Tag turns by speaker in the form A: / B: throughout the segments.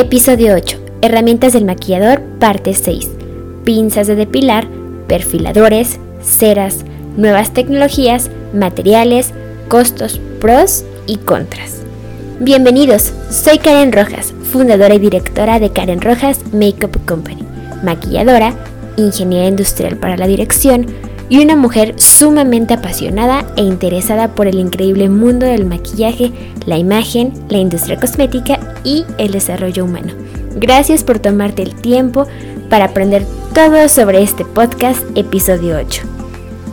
A: Episodio 8. Herramientas del maquillador, parte 6. Pinzas de depilar, perfiladores, ceras, nuevas tecnologías, materiales, costos, pros y contras. Bienvenidos, soy Karen Rojas, fundadora y directora de Karen Rojas Makeup Company, maquilladora, ingeniera industrial para la dirección y una mujer sumamente apasionada e interesada por el increíble mundo del maquillaje, la imagen, la industria cosmética y el desarrollo humano. Gracias por tomarte el tiempo para aprender todo sobre este podcast episodio 8.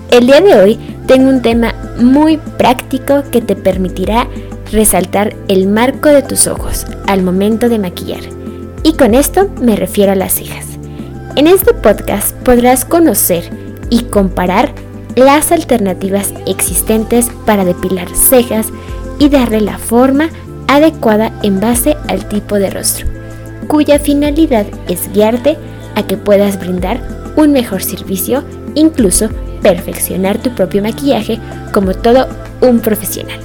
A: El día de hoy tengo un tema muy práctico que te permitirá resaltar el marco de tus ojos al momento de maquillar. Y con esto me refiero a las cejas. En este podcast podrás conocer y comparar las alternativas existentes para depilar cejas y darle la forma adecuada en base al tipo de rostro, cuya finalidad es guiarte a que puedas brindar un mejor servicio, incluso perfeccionar tu propio maquillaje como todo un profesional.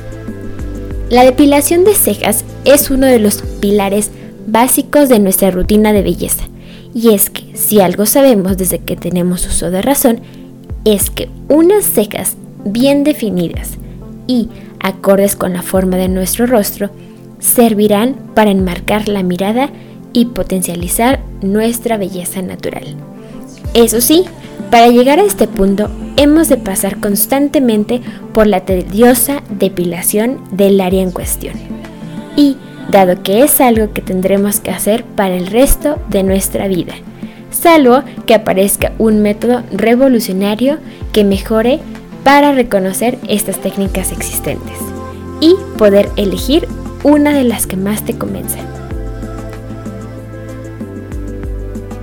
A: La depilación de cejas es uno de los pilares básicos de nuestra rutina de belleza y es que si algo sabemos desde que tenemos uso de razón, es que unas cejas bien definidas y acordes con la forma de nuestro rostro servirán para enmarcar la mirada y potencializar nuestra belleza natural. Eso sí, para llegar a este punto hemos de pasar constantemente por la tediosa depilación del área en cuestión. Y dado que es algo que tendremos que hacer para el resto de nuestra vida, salvo que aparezca un método revolucionario que mejore para reconocer estas técnicas existentes y poder elegir una de las que más te convenza.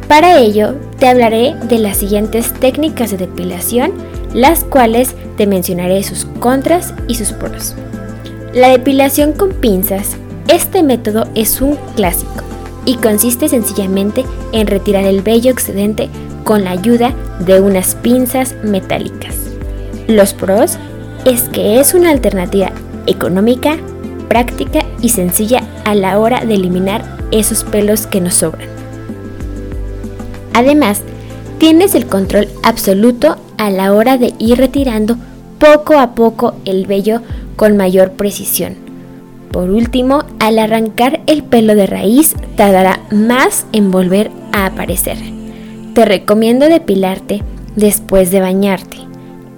A: Para ello, te hablaré de las siguientes técnicas de depilación, las cuales te mencionaré sus contras y sus pros. La depilación con pinzas este método es un clásico y consiste sencillamente en retirar el vello excedente con la ayuda de unas pinzas metálicas. Los pros es que es una alternativa económica, práctica y sencilla a la hora de eliminar esos pelos que nos sobran. Además, tienes el control absoluto a la hora de ir retirando poco a poco el vello con mayor precisión por último, al arrancar el pelo de raíz tardará más en volver a aparecer. Te recomiendo depilarte después de bañarte.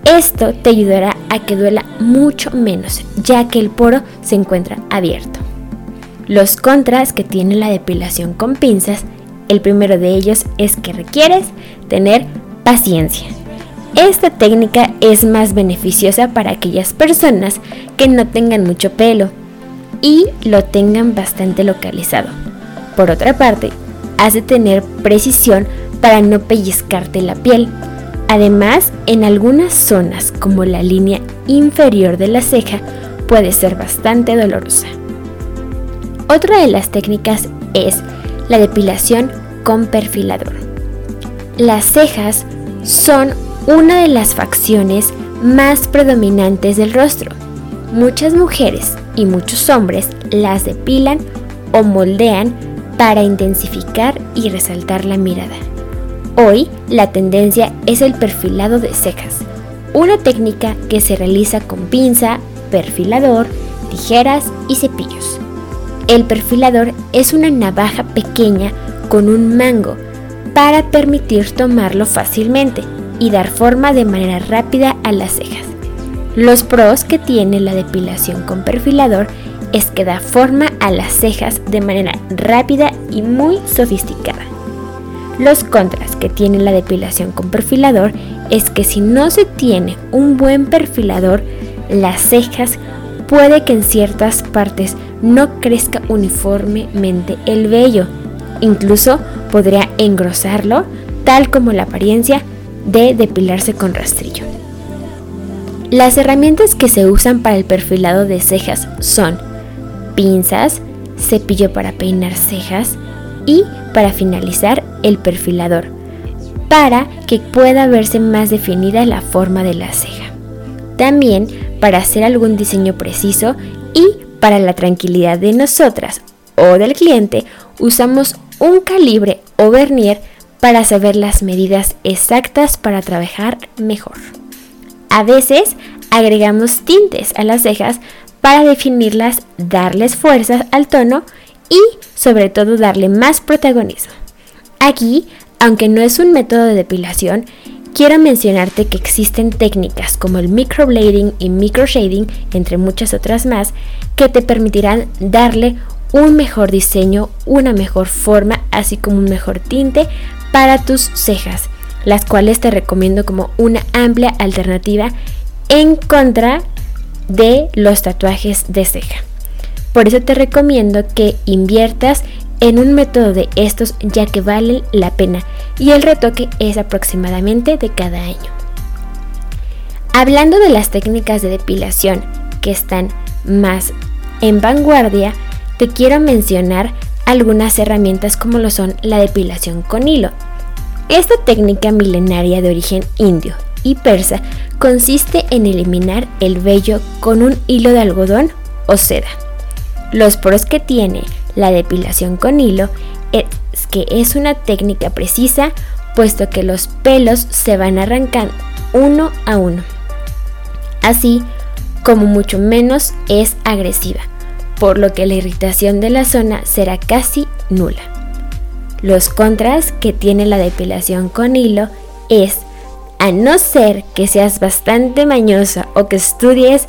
A: Esto te ayudará a que duela mucho menos, ya que el poro se encuentra abierto. Los contras que tiene la depilación con pinzas, el primero de ellos es que requieres tener paciencia. Esta técnica es más beneficiosa para aquellas personas que no tengan mucho pelo y lo tengan bastante localizado. Por otra parte, has de tener precisión para no pellizcarte la piel. Además, en algunas zonas como la línea inferior de la ceja puede ser bastante dolorosa. Otra de las técnicas es la depilación con perfilador. Las cejas son una de las facciones más predominantes del rostro. Muchas mujeres y muchos hombres las depilan o moldean para intensificar y resaltar la mirada. Hoy la tendencia es el perfilado de cejas, una técnica que se realiza con pinza, perfilador, tijeras y cepillos. El perfilador es una navaja pequeña con un mango para permitir tomarlo fácilmente y dar forma de manera rápida a las cejas. Los pros que tiene la depilación con perfilador es que da forma a las cejas de manera rápida y muy sofisticada. Los contras que tiene la depilación con perfilador es que si no se tiene un buen perfilador, las cejas puede que en ciertas partes no crezca uniformemente el vello. Incluso podría engrosarlo, tal como la apariencia de depilarse con rastrillo. Las herramientas que se usan para el perfilado de cejas son pinzas, cepillo para peinar cejas y para finalizar el perfilador, para que pueda verse más definida la forma de la ceja. También para hacer algún diseño preciso y para la tranquilidad de nosotras o del cliente usamos un calibre o vernier para saber las medidas exactas para trabajar mejor. A veces agregamos tintes a las cejas para definirlas, darles fuerza al tono y sobre todo darle más protagonismo. Aquí, aunque no es un método de depilación, quiero mencionarte que existen técnicas como el microblading y microshading, entre muchas otras más, que te permitirán darle un mejor diseño, una mejor forma, así como un mejor tinte para tus cejas, las cuales te recomiendo como una amplia alternativa en contra de los tatuajes de ceja. Por eso te recomiendo que inviertas en un método de estos ya que valen la pena y el retoque es aproximadamente de cada año. Hablando de las técnicas de depilación que están más en vanguardia, te quiero mencionar algunas herramientas como lo son la depilación con hilo. Esta técnica milenaria de origen indio y persa consiste en eliminar el vello con un hilo de algodón o seda. Los pros que tiene la depilación con hilo es que es una técnica precisa puesto que los pelos se van arrancando uno a uno. Así como mucho menos es agresiva, por lo que la irritación de la zona será casi nula. Los contras que tiene la depilación con hilo es a no ser que seas bastante mañosa o que estudies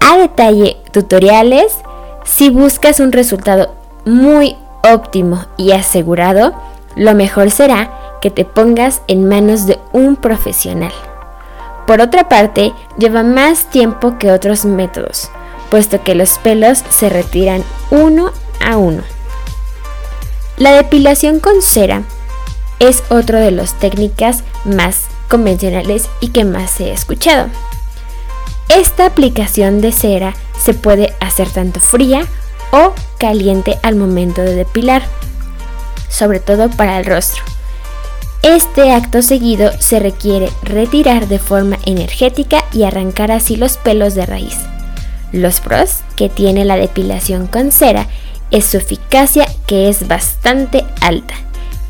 A: a detalle tutoriales, si buscas un resultado muy óptimo y asegurado, lo mejor será que te pongas en manos de un profesional. Por otra parte, lleva más tiempo que otros métodos, puesto que los pelos se retiran uno a uno. La depilación con cera es otra de las técnicas más convencionales y que más he escuchado. Esta aplicación de cera se puede hacer tanto fría o caliente al momento de depilar, sobre todo para el rostro. Este acto seguido se requiere retirar de forma energética y arrancar así los pelos de raíz. Los pros que tiene la depilación con cera es su eficacia que es bastante alta.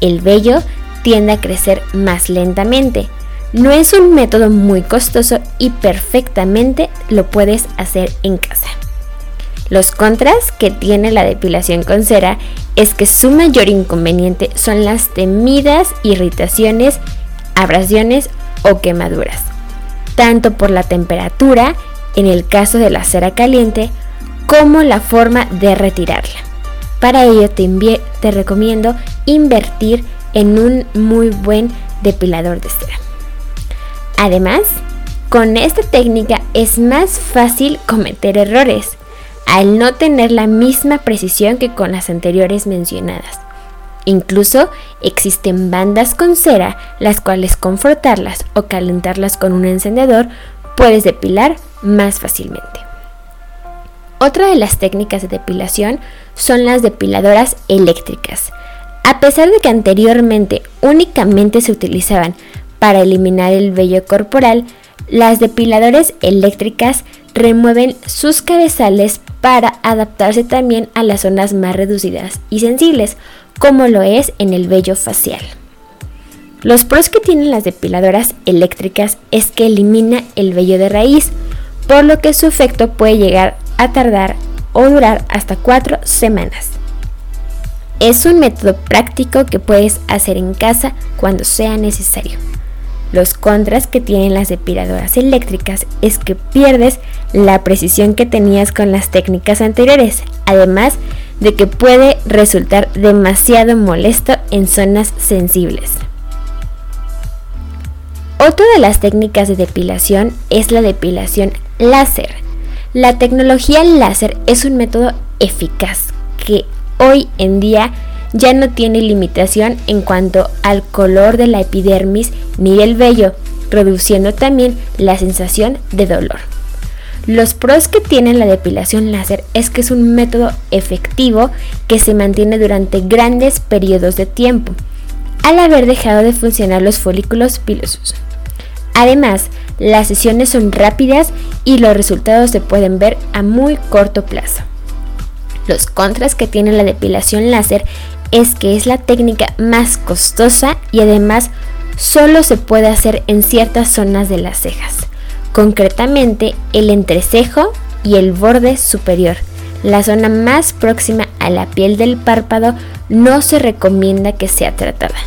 A: El vello tiende a crecer más lentamente, no es un método muy costoso y perfectamente lo puedes hacer en casa. Los contras que tiene la depilación con cera es que su mayor inconveniente son las temidas irritaciones, abrasiones o quemaduras. tanto por la temperatura, en el caso de la cera caliente, como la forma de retirarla. Para ello te, recomiendo invertir en un muy buen depilador de cera. Además, con esta técnica es más fácil cometer errores, al no tener la misma precisión que con las anteriores mencionadas. Incluso existen bandas con cera, las cuales con frotarlas o calentarlas con un encendedor puedes depilar más fácilmente. Otra de las técnicas de depilación son las depiladoras eléctricas. A pesar de que anteriormente únicamente se utilizaban para eliminar el vello corporal, las depiladoras eléctricas remueven sus cabezales para adaptarse también a las zonas más reducidas y sensibles, como lo es en el vello facial. Los pros que tienen las depiladoras eléctricas es que elimina el vello de raíz, por lo que su efecto puede llegar a tardar o durar hasta 4 semanas. Es un método práctico que puedes hacer en casa cuando sea necesario. Los contras que tienen las depiladoras eléctricas es que pierdes la precisión que tenías con las técnicas anteriores, además de que puede resultar demasiado molesto en zonas sensibles. Otra de las técnicas de depilación es la depilación láser. La tecnología láser es un método eficaz que hoy en día ya no tiene limitación en cuanto al color de la epidermis ni del vello, reduciendo también la sensación de dolor. Los pros que tiene la depilación láser es que es un método efectivo que se mantiene durante grandes periodos de tiempo, al haber dejado de funcionar los folículos pilosos. Además, las sesiones son rápidas y los resultados se pueden ver a muy corto plazo. Los contras que tiene la depilación láser es que es la técnica más costosa y además solo se puede hacer en ciertas zonas de las cejas, concretamente el entrecejo y el borde superior. La zona más próxima a la piel del párpado no se recomienda que sea tratada.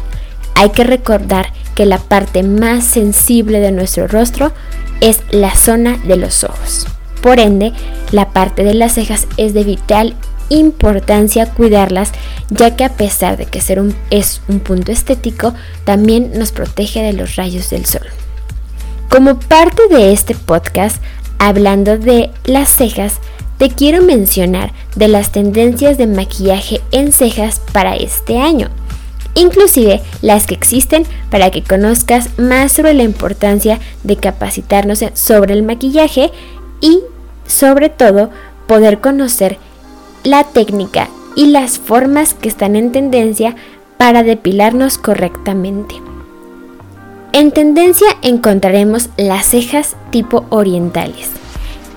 A: Hay que recordar que la parte más sensible de nuestro rostro es la zona de los ojos. Por ende, la parte de las cejas es de vital importancia cuidarlas, ya que a pesar de que ser un, es un punto estético, también nos protege de los rayos del sol. Como parte de este podcast, hablando de las cejas, te quiero mencionar de las tendencias de maquillaje en cejas para este año, inclusive las que existen para que conozcas más sobre la importancia de capacitarnos sobre el maquillaje y sobre todo poder conocer la técnica y las formas que están en tendencia para depilarnos correctamente. En tendencia encontraremos las cejas tipo orientales.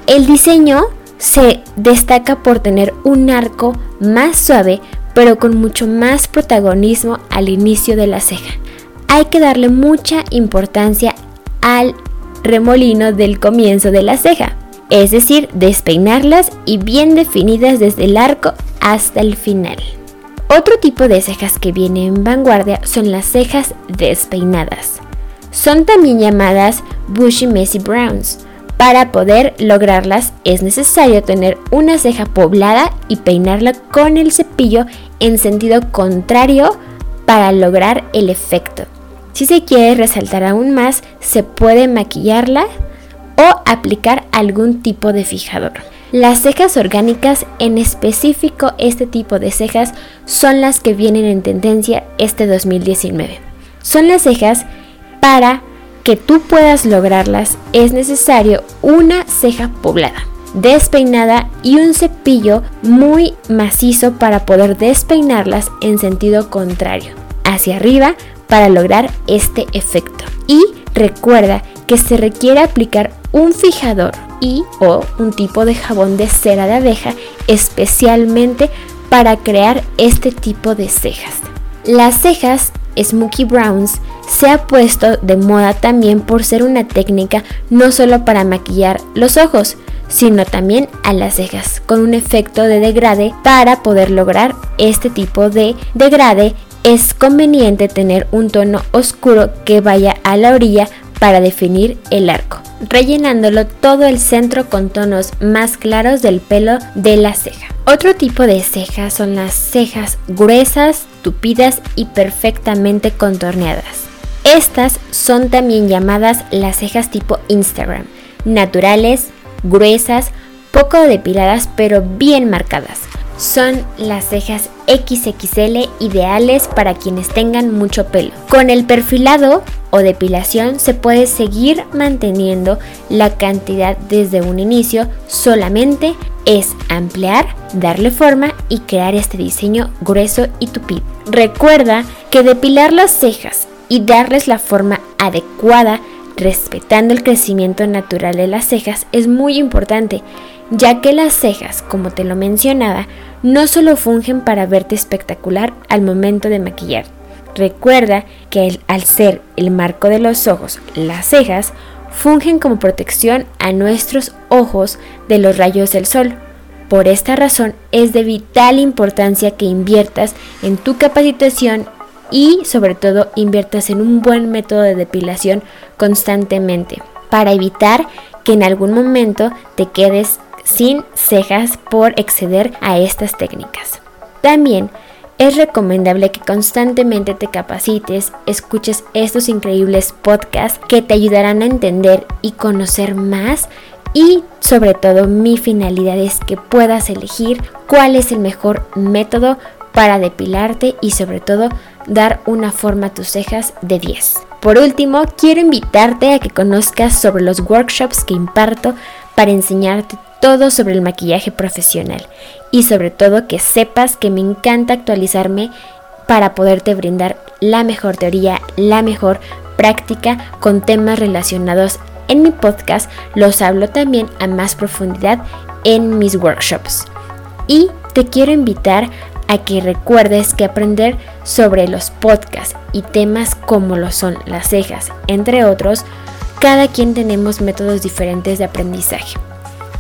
A: El diseño se destaca por tener un arco más suave pero con mucho más protagonismo al inicio de la ceja. Hay que darle mucha importancia al remolino del comienzo de la ceja, es decir, despeinarlas y bien definidas desde el arco hasta el final. Otro tipo de cejas que viene en vanguardia son las cejas despeinadas. Son también llamadas bushy messy browns. Para poder lograrlas es necesario tener una ceja poblada y peinarla con el cepillo en sentido contrario para lograr el efecto. Si se quiere resaltar aún más, se puede maquillarla o aplicar algún tipo de fijador. Las cejas orgánicas, en específico este tipo de cejas, son las que vienen en tendencia este 2019. Son las cejas para que tú puedas lograrlas es necesario una ceja poblada, despeinada y un cepillo muy macizo para poder despeinarlas en sentido contrario, hacia arriba para lograr este efecto. Y recuerda que se requiere aplicar un fijador y o un tipo de jabón de cera de abeja especialmente para crear este tipo de cejas. Las cejas Smoky Browns se ha puesto de moda también por ser una técnica no solo para maquillar los ojos, sino también a las cejas, con un efecto de degrade para poder lograr este tipo de degrade. Es conveniente tener un tono oscuro que vaya a la orilla para definir el arco rellenándolo todo el centro con tonos más claros del pelo de la ceja. Otro tipo de cejas son las cejas gruesas, tupidas y perfectamente contorneadas. Estas son también llamadas las cejas tipo Instagram, naturales, gruesas, poco depiladas pero bien marcadas. Son las cejas XXL ideales para quienes tengan mucho pelo. Con el perfilado o depilación se puede seguir manteniendo la cantidad desde un inicio, solamente es ampliar, darle forma y crear este diseño grueso y tupido. Recuerda que depilar las cejas y darles la forma adecuada respetando el crecimiento natural de las cejas es muy importante, ya que las cejas, como te lo mencionaba, no solo fungen para verte espectacular al momento de maquillar. Recuerda que al ser el marco de los ojos, las cejas fungen como protección a nuestros ojos de los rayos del sol. Por esta razón es de vital importancia que inviertas en tu capacitación y sobre todo inviertas en un buen método de depilación constantemente para evitar que en algún momento te quedes sin cejas por exceder a estas técnicas. También es recomendable que constantemente te capacites, escuches estos increíbles podcasts que te ayudarán a entender y conocer más y sobre todo mi finalidad es que puedas elegir cuál es el mejor método para depilarte y sobre todo dar una forma a tus cejas de 10. Por último, quiero invitarte a que conozcas sobre los workshops que imparto para enseñarte todo sobre el maquillaje profesional y sobre todo que sepas que me encanta actualizarme para poderte brindar la mejor teoría, la mejor práctica con temas relacionados en mi podcast. Los hablo también a más profundidad en mis workshops. Y te quiero invitar a que recuerdes que aprender sobre los podcasts y temas como lo son las cejas, entre otros, cada quien tenemos métodos diferentes de aprendizaje.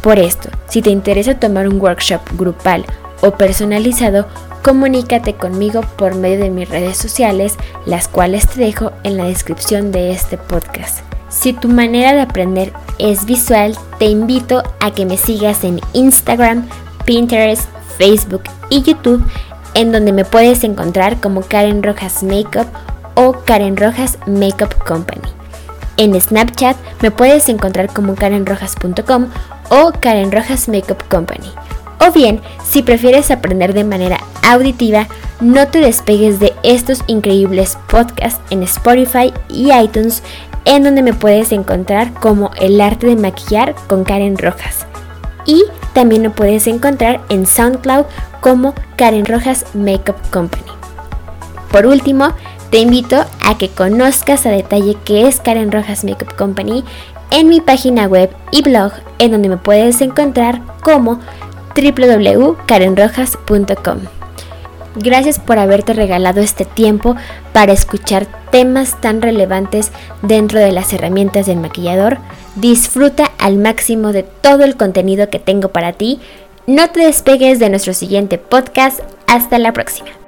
A: Por esto, si te interesa tomar un workshop grupal o personalizado, comunícate conmigo por medio de mis redes sociales, las cuales te dejo en la descripción de este podcast. Si tu manera de aprender es visual, te invito a que me sigas en Instagram, Pinterest, Facebook y YouTube, en donde me puedes encontrar como Karen Rojas Makeup o Karen Rojas Makeup Company. En Snapchat me puedes encontrar como karenrojas.com o Karen Rojas Makeup Company. O bien, si prefieres aprender de manera auditiva, no te despegues de estos increíbles podcasts en Spotify y iTunes, en donde me puedes encontrar como El arte de maquillar con Karen Rojas. Y también lo puedes encontrar en SoundCloud como Karen Rojas Makeup Company. Por último, te invito a que conozcas a detalle qué es Karen Rojas Makeup Company en mi página web y blog en donde me puedes encontrar como www.karenrojas.com. Gracias por haberte regalado este tiempo para escuchar temas tan relevantes dentro de las herramientas del maquillador. Disfruta al máximo de todo el contenido que tengo para ti. No te despegues de nuestro siguiente podcast. Hasta la próxima.